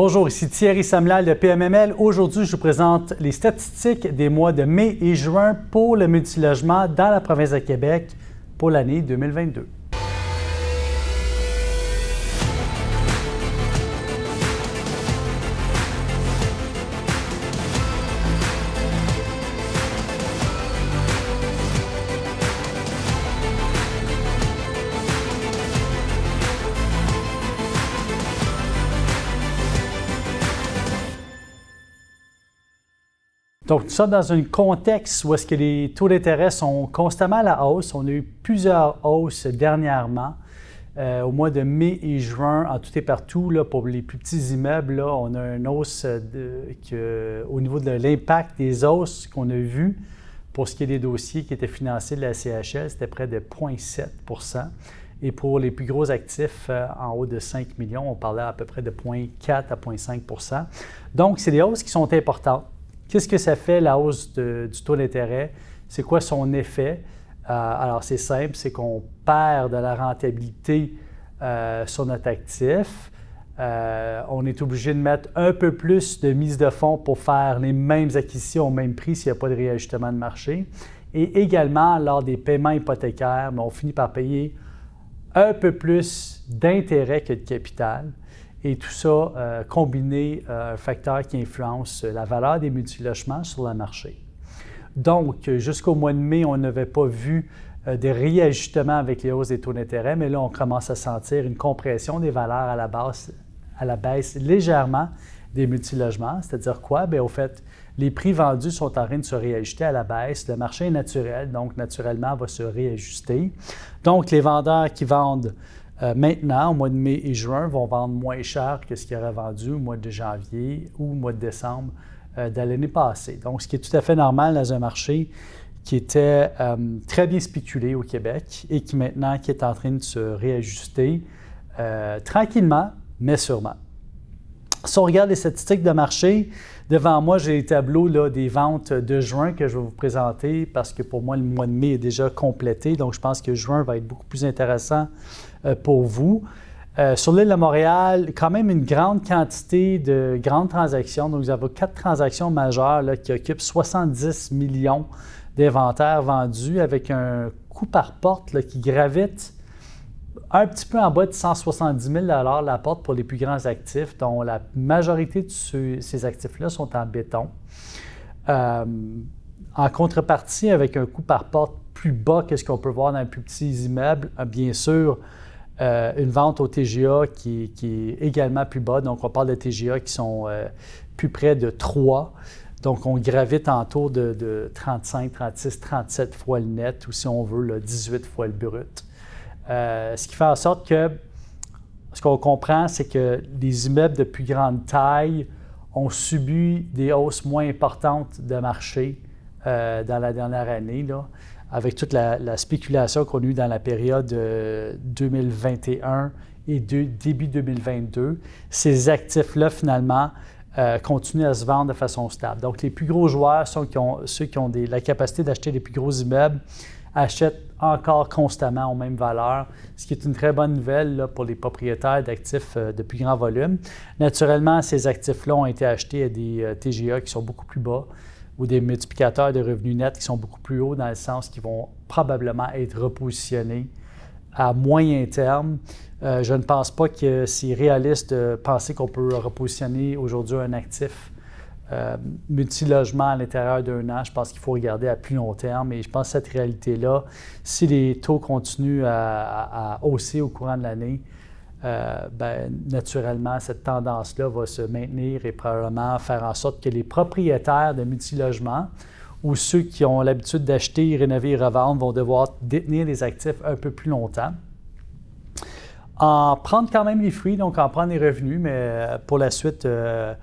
Bonjour, ici Thierry Samlal de PMML. Aujourd'hui, je vous présente les statistiques des mois de mai et juin pour le multilogement dans la province de Québec pour l'année 2022. Donc, nous sommes dans un contexte où est-ce que les taux d'intérêt sont constamment à la hausse. On a eu plusieurs hausses dernièrement. Euh, au mois de mai et juin, en tout et partout, là, pour les plus petits immeubles, on a une hausse au niveau de l'impact des hausses qu'on a vues pour ce qui est des dossiers qui étaient financés de la CHL, c'était près de 0,7% Et pour les plus gros actifs euh, en haut de 5 millions, on parlait à peu près de 0,4 à 0,5% Donc, c'est des hausses qui sont importantes. Qu'est-ce que ça fait, la hausse du taux d'intérêt? C'est quoi son effet? Euh, alors, c'est simple, c'est qu'on perd de la rentabilité euh, sur notre actif. Euh, on est obligé de mettre un peu plus de mise de fonds pour faire les mêmes acquisitions au même prix s'il n'y a pas de réajustement de marché. Et également, lors des paiements hypothécaires, ben, on finit par payer un peu plus d'intérêt que de capital. Et tout ça euh, combiné euh, un facteur qui influence la valeur des multilogements sur le marché. Donc, jusqu'au mois de mai, on n'avait pas vu euh, des réajustements avec les hausses des taux d'intérêt, mais là, on commence à sentir une compression des valeurs à la, base, à la baisse légèrement des multilogements. C'est-à-dire quoi? Bien, au fait, les prix vendus sont en train de se réajuster à la baisse. Le marché est naturel, donc naturellement va se réajuster. Donc, les vendeurs qui vendent euh, maintenant, au mois de mai et juin, vont vendre moins cher que ce qu'ils auraient vendu au mois de janvier ou au mois de décembre euh, de l'année passée. Donc, ce qui est tout à fait normal dans un marché qui était euh, très bien spéculé au Québec et qui maintenant qui est en train de se réajuster tranquillement, mais sûrement. Si on regarde les statistiques de marché, devant moi, j'ai les tableaux des ventes de juin que je vais vous présenter parce que pour moi, le mois de mai est déjà complété. Donc, je pense que juin va être beaucoup plus intéressant pour vous. Euh, sur l'île de Montréal, quand même une grande quantité de grandes transactions. Donc, vous avez quatre transactions majeures qui occupent 70 millions d'inventaires vendus avec un coût par porte qui gravite un petit peu en bas de 170 000 la porte pour les plus grands actifs, dont la majorité de ces actifs-là sont en béton. Euh, en contrepartie, avec un coût par porte plus bas que ce qu'on peut voir dans les plus petits immeubles, bien sûr, euh, une vente au TGA qui, est également plus bas. Donc, on parle de TGA qui sont euh, plus près de 3. Donc, on gravite en de, 35, 36, 37 fois le net, ou si on veut, le 18 fois le brut. Euh, ce qui fait en sorte que ce qu'on comprend, c'est que les immeubles de plus grande taille ont subi des hausses moins importantes de marché dans la dernière année. Là avec toute la, spéculation qu'on a eue dans la période 2021 euh, et début 2022, ces actifs-là, finalement, euh, continuent à se vendre de façon stable. Donc, les plus gros joueurs sont ceux qui ont la capacité d'acheter les plus gros immeubles, achètent encore constamment aux mêmes valeurs, ce qui est une très bonne nouvelle pour les propriétaires d'actifs euh, de plus grand volume. Naturellement, ces actifs-là ont été achetés à des TGA qui sont beaucoup plus bas ou des multiplicateurs de revenus nets qui sont beaucoup plus hauts dans le sens qu'ils vont probablement être repositionnés à moyen terme. Euh, je ne pense pas que c'est réaliste de penser qu'on peut repositionner aujourd'hui un actif euh, multilogement à l'intérieur d'un an. Je pense qu'il faut regarder à plus long terme et je pense que cette réalité-là, si les taux continuent à hausser au courant de l'année, euh, ben, naturellement, cette tendance-là va se maintenir et probablement faire en sorte que les propriétaires de multilogements ou ceux qui ont l'habitude d'acheter, rénover et revendre vont devoir détenir les actifs un peu plus longtemps. En prendre quand même les fruits, donc en prendre les revenus, mais euh, pour la suite, euh,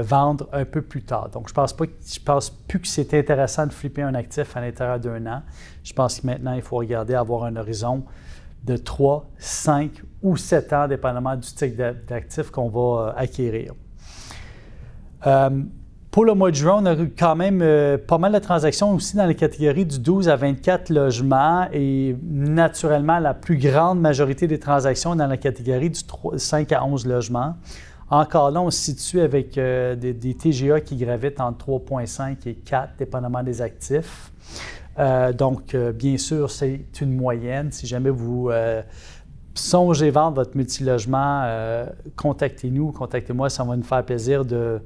vendre un peu plus tard. Donc, je pense pense plus que c'est intéressant de flipper un actif à l'intérieur d'un an. Je pense que maintenant, il faut regarder avoir un horizon de 3, 5 ou 7 ans, dépendamment du type d'actif qu'on va euh, acquérir. Euh, pour le mois de juin, on a eu quand même euh, pas mal de transactions aussi dans les catégories du 12 à 24 logements et naturellement la plus grande majorité des transactions dans la catégorie du 5 à 11 logements. Encore là, on se situe avec des, des, TGA qui gravitent entre 3,5 et 4, dépendamment des actifs. Donc, bien sûr, c'est une moyenne. Si jamais vous songez vendre votre multilogement, euh, contactez-nous, contactez-moi, ça va nous faire plaisir de,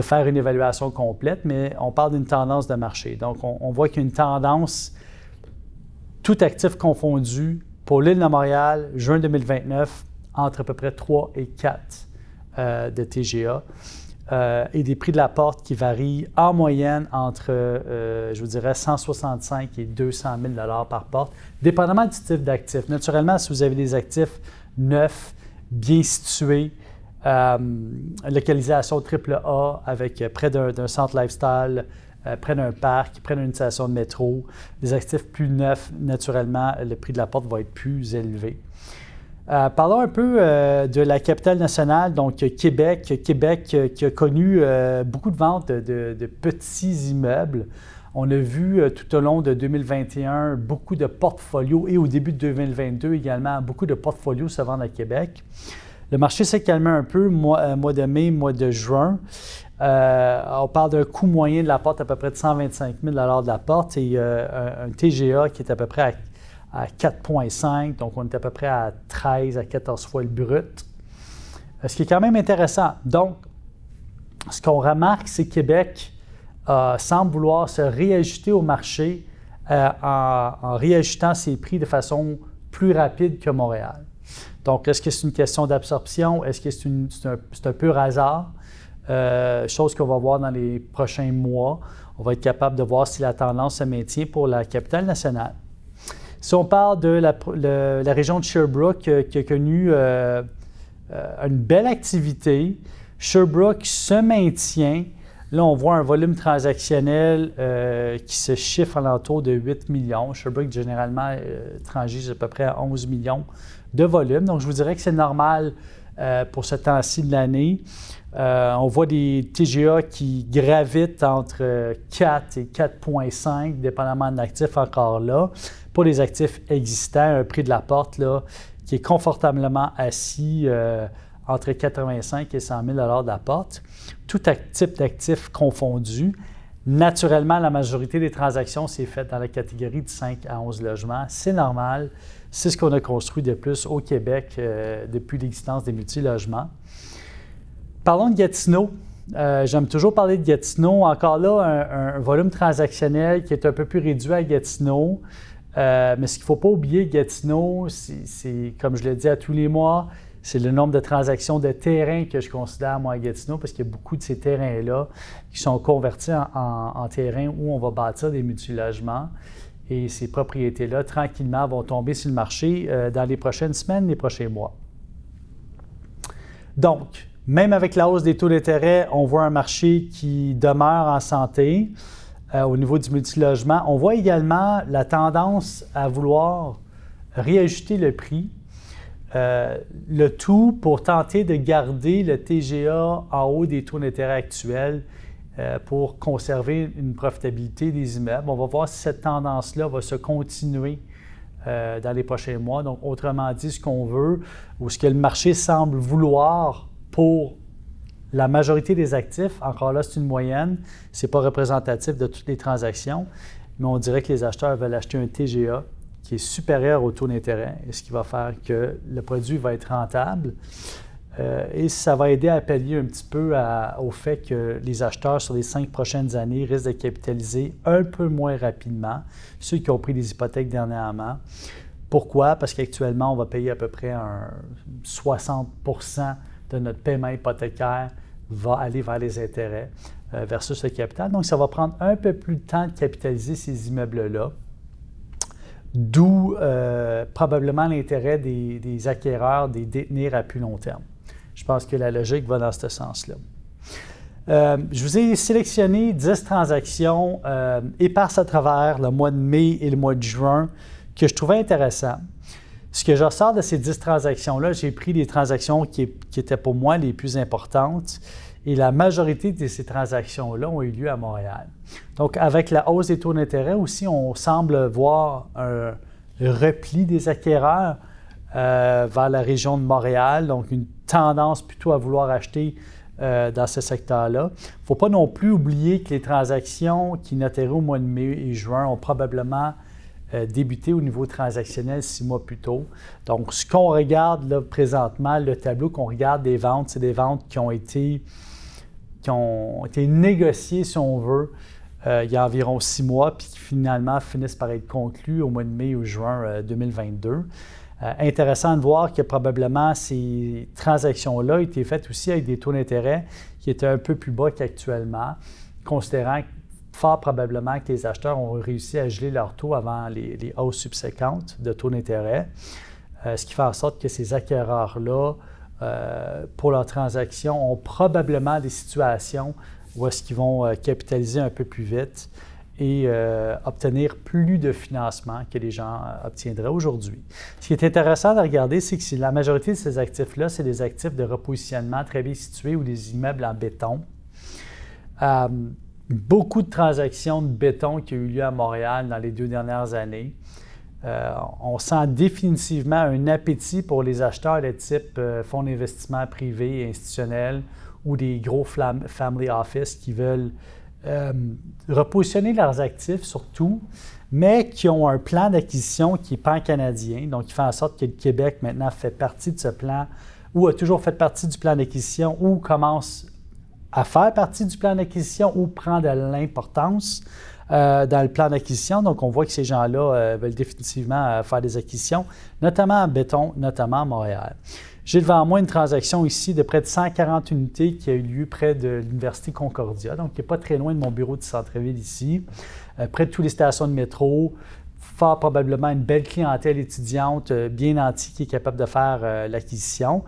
faire une évaluation complète, mais on parle d'une tendance de marché. Donc, on, voit qu'il y a une tendance, tout actif confondu, pour l'île de Montréal, juin 2029, entre à peu près 3 et 4 euh, de TGA. Euh, et des prix de la porte qui varient en moyenne entre, euh, je vous dirais, 165 et 200 000 par porte, dépendamment du type d'actif. Naturellement, si vous avez des actifs neufs, bien situés, euh, localisation AAA avec près d'un centre lifestyle, près d'un parc, près d'une station de métro, des actifs plus neufs, naturellement, le prix de la porte va être plus élevé. Euh, parlons un peu euh, de la capitale nationale, donc Québec. Québec euh, qui a connu beaucoup de ventes de, petits immeubles. On a vu tout au long de 2021 beaucoup de portfolios et au début de 2022 également beaucoup de portfolios se vendent à Québec. Le marché s'est calmé un peu mois, de mai, mois de juin. on parle d'un coût moyen de la porte à peu près de 125 000 de la porte et un, un, TGA qui est à peu près à à 4,5, donc on est à peu près à 13 à 14 fois le brut, euh, ce qui est quand même intéressant. Donc, ce qu'on remarque, c'est que Québec euh, semble vouloir se réajuster au marché euh, en, réajustant ses prix de façon plus rapide que Montréal. Donc, est-ce que c'est une question d'absorption? Est-ce que c'est, un, un, pur hasard? chose qu'on va voir dans les prochains mois. On va être capable de voir si la tendance se maintient pour la capitale nationale. Si on parle de la, région de Sherbrooke euh, qui a connu euh, euh, une belle activité, Sherbrooke se maintient. Là, on voit un volume transactionnel qui se chiffre à l'entour de 8 millions. Sherbrooke, généralement, transige à peu près à 11 millions de volume. Donc, je vous dirais que c'est normal pour ce temps-ci de l'année. On voit des TGA qui gravitent entre 4 et 4,5, dépendamment de l'actif encore là pour les actifs existants, un prix de la porte là, qui est confortablement assis euh, entre 85 et 100 000 de la porte, tout type d'actifs confondu. Naturellement, la majorité des transactions s'est faite dans la catégorie de 5 à 11 logements. C'est normal. C'est ce qu'on a construit de plus au Québec euh, depuis l'existence des multilogements. Parlons de Gatineau. Euh, j'aime toujours parler de Gatineau. Encore là, un, volume transactionnel qui est un peu plus réduit à Gatineau. Euh, mais ce qu'il ne faut pas oublier, Gatineau, c'est, comme je le dis à tous les mois, c'est le nombre de transactions de terrains que je considère, moi, à Gatineau, parce qu'il y a beaucoup de ces terrains-là qui sont convertis en, terrains où on va bâtir des multilogements. Et ces propriétés-là, tranquillement, vont tomber sur le marché euh, dans les prochaines semaines, les prochains mois. Donc, même avec la hausse des taux d'intérêt, on voit un marché qui demeure en santé. Euh, au niveau du multilogement. On voit également la tendance à vouloir réajuster le prix, euh, le tout pour tenter de garder le TGA en haut des taux d'intérêt actuels euh, pour conserver une profitabilité des immeubles. On va voir si cette tendance-là va se continuer dans les prochains mois. Donc, autrement dit, ce qu'on veut ou ce que le marché semble vouloir pour la majorité des actifs, encore là, c'est une moyenne, ce n'est pas représentatif de toutes les transactions, mais on dirait que les acheteurs veulent acheter un TGA qui est supérieur au taux d'intérêt, ce qui va faire que le produit va être rentable. Euh, et ça va aider à pallier un petit peu au fait que les acheteurs sur les cinq prochaines années risquent de capitaliser un peu moins rapidement, ceux qui ont pris des hypothèques dernièrement. Pourquoi? Parce qu'actuellement, on va payer à peu près un 60 de notre paiement hypothécaire va aller vers les intérêts euh, versus le capital. Donc, ça va prendre un peu plus de temps de capitaliser ces immeubles-là, d'où euh, probablement l'intérêt des, acquéreurs des détenir à plus long terme. Je pense que la logique va dans ce sens-là. Euh, je vous ai sélectionné 10 transactions éparses à travers le mois de mai et le mois de juin que je trouvais intéressant. Ce que je ressors de ces 10 transactions-là, j'ai pris les transactions qui, étaient pour moi les plus importantes et la majorité de ces transactions-là ont eu lieu à Montréal. Donc, avec la hausse des taux d'intérêt aussi, on semble voir un repli des acquéreurs vers la région de Montréal, donc une tendance plutôt à vouloir acheter dans ce secteur-là. Il ne faut pas non plus oublier que les transactions qui noteraient au mois de mai et juin ont probablement débuté au niveau transactionnel six mois plus tôt. Donc, ce qu'on regarde là présentement, le tableau qu'on regarde des ventes, c'est des ventes qui ont été, qui ont été négociées, si on veut, euh, il y a environ six mois, puis qui finalement finissent par être conclus au mois de mai ou juin 2022. Euh, euh, intéressant de voir que probablement ces transactions-là étaient faites aussi avec des taux d'intérêt qui étaient un peu plus bas qu'actuellement, considérant fort probablement que les acheteurs ont réussi à geler leurs taux avant les, hausses subséquentes de taux d'intérêt, ce qui fait en sorte que ces acquéreurs-là, pour leurs transactions, ont probablement des situations où est-ce qu'ils vont euh, capitaliser un peu plus vite et euh, obtenir plus de financement que les gens euh, obtiendraient aujourd'hui. Ce qui est intéressant de regarder, c'est que la majorité de ces actifs-là, c'est des actifs de repositionnement très bien situés ou des immeubles en béton. Beaucoup de transactions de béton qui ont eu lieu à Montréal dans les deux dernières années. on sent définitivement un appétit pour les acheteurs de type fonds d'investissement privés et institutionnels ou des gros family office qui veulent euh, repositionner leurs actifs surtout, mais qui ont un plan d'acquisition qui est pan-canadien, donc qui fait en sorte que le Québec maintenant fait partie de ce plan, ou a toujours fait partie du plan d'acquisition, ou commence à faire partie du plan d'acquisition, ou prend de l'importance euh, dans le plan d'acquisition. Donc, on voit que ces gens-là euh, veulent définitivement faire des acquisitions, notamment en béton, notamment à Montréal. J'ai devant moi une transaction ici de près de 140 unités qui a eu lieu près de l'Université Concordia, donc qui n'est pas très loin de mon bureau de centre-ville ici, euh, près de toutes les stations de métro, fort probablement une belle clientèle étudiante euh, bien nantie qui est capable de faire euh, l'acquisition.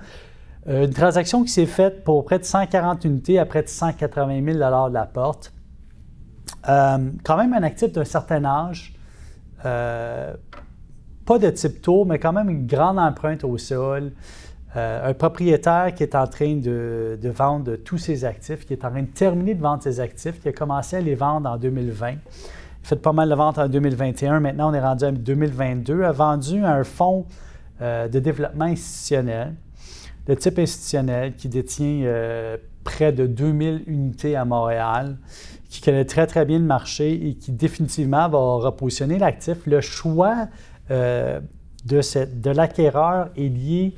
Une transaction qui s'est faite pour près de 140 unités à près de 180 000 de la porte. quand même un actif d'un certain âge, pas de type tour, mais quand même une grande empreinte au sol. Euh, un propriétaire qui est en train de, vendre tous ses actifs, qui est en train de terminer de vendre ses actifs, qui a commencé à les vendre en 2020. Il a fait pas mal de ventes en 2021. Maintenant, on est rendu en 2022. A vendu un fonds euh, de développement institutionnel, de type institutionnel, qui détient euh, près de 2000 unités à Montréal, qui connaît très, très bien le marché et qui définitivement va repositionner l'actif. Le choix de, de l'acquéreur est lié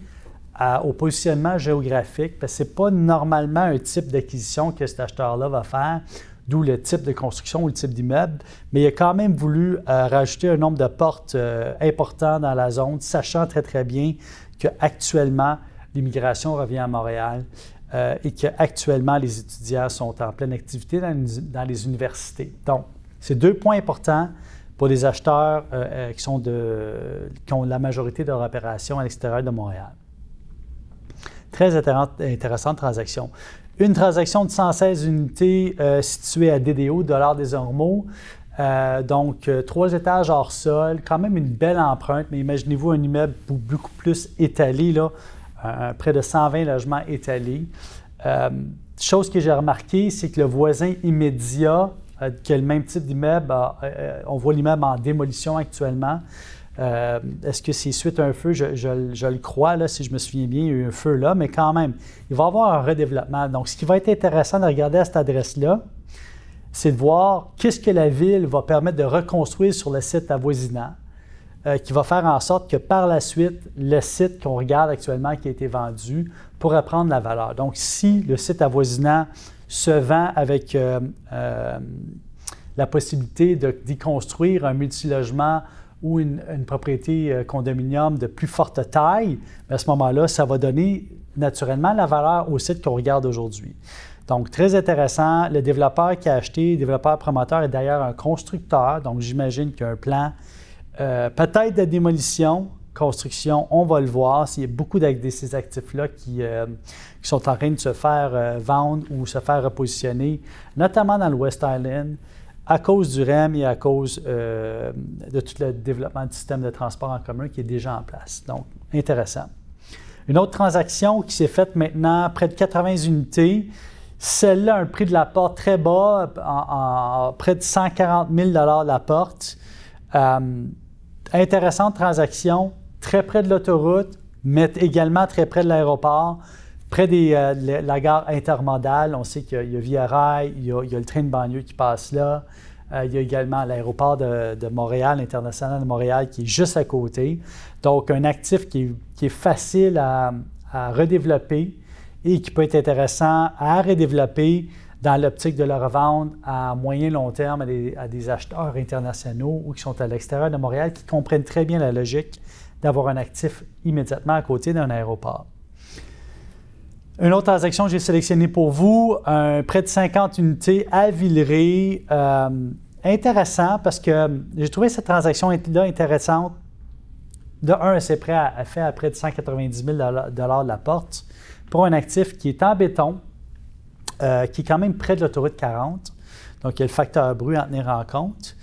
au positionnement géographique, parce que ce n'est pas normalement un type d'acquisition que cet acheteur-là va faire, d'où le type de construction ou le type d'immeuble, mais il a quand même voulu euh, rajouter un nombre de portes euh, important dans la zone, sachant très très bien qu'actuellement, l'immigration revient à Montréal euh, et qu'actuellement, les étudiants sont en pleine activité dans, les universités. Donc, c'est deux points importants pour les acheteurs qui, sont de, qui ont la majorité de leur opération à l'extérieur de Montréal. Très intéressante transaction. Une transaction de 116 unités euh, située à DDO, Dollar des Ormeaux. Euh, donc, euh, trois étages hors sol, quand même une belle empreinte, mais imaginez-vous un immeuble beaucoup plus étalé, là, près de 120 logements étalés. chose que j'ai remarqué, c'est que le voisin immédiat, qui a le même type d'immeuble, on voit l'immeuble en démolition actuellement. Euh, est-ce que c'est suite à un feu? Je, le crois, là, si je me souviens bien, il y a eu un feu là, mais quand même, il va y avoir un redéveloppement. Donc, ce qui va être intéressant de regarder à cette adresse-là, c'est de voir qu'est-ce que la ville va permettre de reconstruire sur le site avoisinant, euh, qui va faire en sorte que par la suite, le site qu'on regarde actuellement qui a été vendu pourra prendre la valeur. Donc, si le site avoisinant se vend avec euh, la possibilité d'y construire un multilogement ou une, propriété euh, condominium de plus forte taille, à ce moment-là, ça va donner naturellement la valeur au site qu'on regarde aujourd'hui. Donc, très intéressant. Le développeur qui a acheté, développeur promoteur est d'ailleurs un constructeur, donc j'imagine qu'il y a un plan euh, peut-être de démolition, construction, on va le voir. S'il y a beaucoup de ces actifs-là qui, euh, qui, sont en train de se faire vendre ou se faire repositionner, notamment dans le West Island, à cause du REM et à cause euh, de tout le développement du système de transport en commun qui est déjà en place. Donc, intéressant. Une autre transaction qui s'est faite maintenant, près de 80 unités. Celle-là, un prix de la porte très bas, près de 140 000 la porte. Euh, intéressante transaction, très près de l'autoroute, mais également très près de l'aéroport, près de la gare intermodale. On sait qu'il y a Via Rail, il y a, le train de banlieue qui passe là. il y a également l'aéroport de, Montréal, international de Montréal, qui est juste à côté. Donc, un actif qui est, facile à, redévelopper et qui peut être intéressant à redévelopper dans l'optique de le revendre à moyen long terme à des, acheteurs internationaux ou qui sont à l'extérieur de Montréal, qui comprennent très bien la logique d'avoir un actif immédiatement à côté d'un aéroport. Une autre transaction que j'ai sélectionnée pour vous, un prêt de 50 unités à Villeray. Euh, intéressant parce que j'ai trouvé cette transaction-là intéressante. De un, c'est prêt à, faire à près de 190 000 de la porte pour un actif qui est en béton, euh, qui est quand même près de l'autoroute 40. Donc, il y a le facteur bruit à tenir en compte.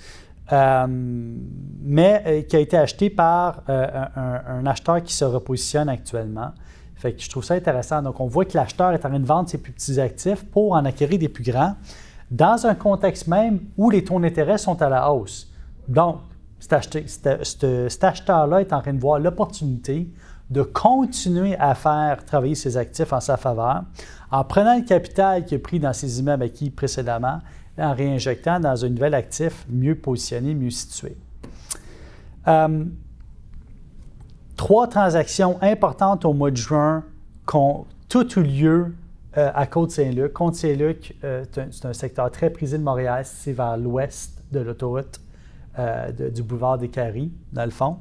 Euh, mais euh, qui a été acheté par un, acheteur qui se repositionne actuellement. Fait que je trouve ça intéressant. Donc, on voit que l'acheteur est en train de vendre ses plus petits actifs pour en acquérir des plus grands, dans un contexte même où les taux d'intérêt sont à la hausse. Donc, cet acheteur-là est en train de voir l'opportunité de continuer à faire travailler ses actifs en sa faveur en prenant le capital qu'il a pris dans ses immeubles acquis précédemment et en réinjectant dans un nouvel actif mieux positionné, mieux situé. Euh, trois transactions importantes au mois de juin qui ont tout eu lieu euh, à Côte-Saint-Luc. Côte-Saint-Luc, euh, c'est un secteur très prisé de Montréal, c'est vers l'ouest de l'autoroute du boulevard des Caries, dans le fond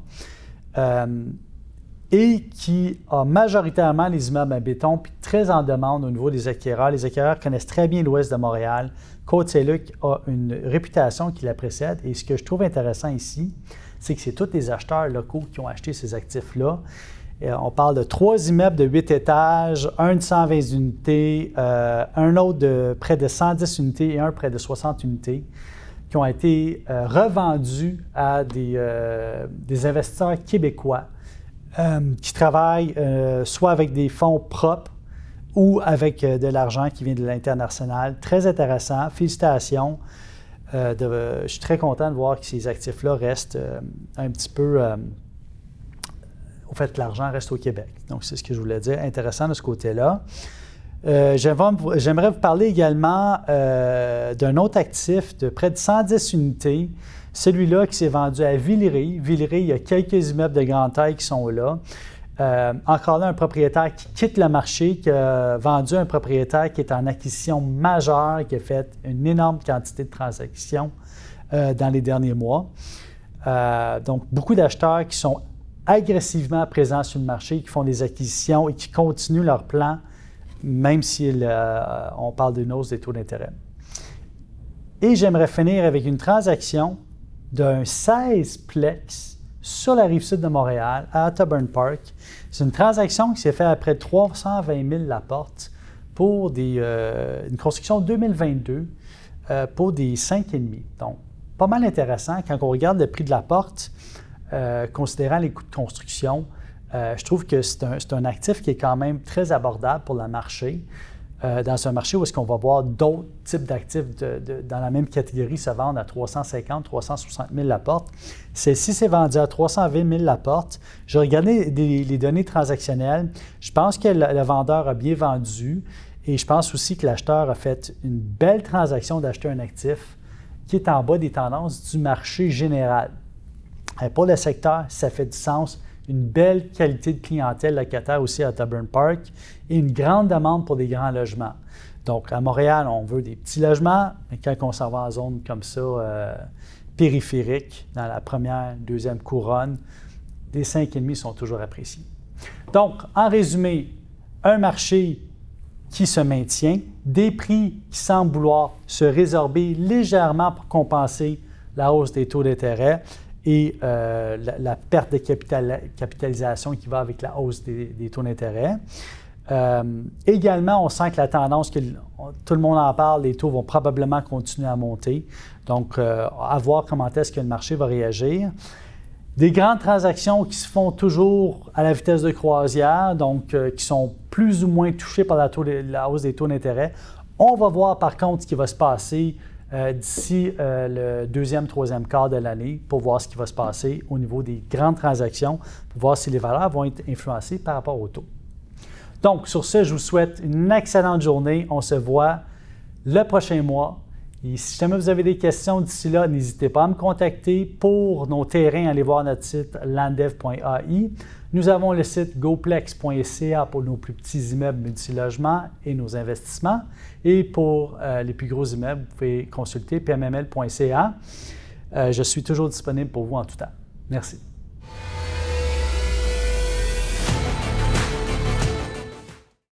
et qui a majoritairement les immeubles en béton, puis très en demande au niveau des acquéreurs. Les acquéreurs connaissent très bien l'ouest de Montréal. Côte-Saint-Luc a une réputation qui la précède. Et ce que je trouve intéressant ici, c'est que c'est tous les acheteurs locaux qui ont acheté ces actifs-là. On parle de trois immeubles de 8 étages, un de 120 unités, euh, un autre de près de 110 unités et un près de 60 unités qui ont été euh, revendus à euh, des investisseurs québécois euh, qui travaillent euh, soit avec des fonds propres ou avec euh, de l'argent qui vient de l'international. Très intéressant. Félicitations. je suis très content de voir que ces actifs-là restent un petit peu. au fait, l'argent reste au Québec. Donc, c'est ce que je voulais dire. Intéressant de ce côté-là. J'aimerais vous parler également d'un autre actif de près de 110 unités celui-là qui s'est vendu à Villeray. Villeray, il y a quelques immeubles de grande taille qui sont là. Euh, encore là, un propriétaire qui quitte le marché, qui a vendu un propriétaire qui est en acquisition majeure, qui a fait une énorme quantité de transactions euh, dans les derniers mois. Euh, donc, beaucoup d'acheteurs qui sont agressivement présents sur le marché, qui font des acquisitions et qui continuent leur plan, même si on parle d'une hausse des taux d'intérêt. Et j'aimerais finir avec une transaction d'un 16 plex sur la rive sud de Montréal, à Otterburn Park. C'est une transaction qui s'est faite après 320 000 la porte pour des, euh, une construction 2022 euh, pour des 5,5. Donc, pas mal intéressant quand on regarde le prix de la porte, euh, considérant les coûts de construction. Je trouve que c'est un, un, actif qui est quand même très abordable pour le marché. Euh, dans un marché où est-ce qu'on va voir d'autres types d'actifs dans la même catégorie se vendre à 350, 360 000 la porte. Celle-ci s'est vendue à 320 000 la porte. J'ai regardé les données transactionnelles. Je pense que le, vendeur a bien vendu et je pense aussi que l'acheteur a fait une belle transaction d'acheter un actif qui est en bas des tendances du marché général. Et pour le secteur, ça fait du sens une belle qualité de clientèle locataire aussi à Taburn Park et une grande demande pour des grands logements. Donc, à Montréal, on veut des petits logements, mais quand on s'en va en zone comme ça, euh, périphérique, dans la première, deuxième couronne, des 5,5 sont toujours appréciés. Donc, en résumé, un marché qui se maintient, des prix qui semblent vouloir se résorber légèrement pour compenser la hausse des taux d'intérêt et euh, la, perte de capitalisation qui va avec la hausse des, taux d'intérêt. Euh, également, on sent que la tendance, que tout le monde en parle, les taux vont probablement continuer à monter. Donc, euh, à voir comment est-ce que le marché va réagir. Des grandes transactions qui se font toujours à la vitesse de croisière, donc qui sont plus ou moins touchées par la, la hausse des taux d'intérêt. On va voir par contre ce qui va se passer euh, d'ici le deuxième, troisième quart de l'année pour voir ce qui va se passer au niveau des grandes transactions, pour voir si les valeurs vont être influencées par rapport au taux. Donc, sur ce, je vous souhaite une excellente journée. On se voit le prochain mois. Et si jamais vous avez des questions d'ici là, n'hésitez pas à me contacter. Pour nos terrains, allez voir notre site landev.ai. Nous avons le site goplex.ca pour nos plus petits immeubles multilogements et nos investissements. Et pour euh, les plus gros immeubles, vous pouvez consulter pmml.ca. Euh, je suis toujours disponible pour vous en tout temps. Merci.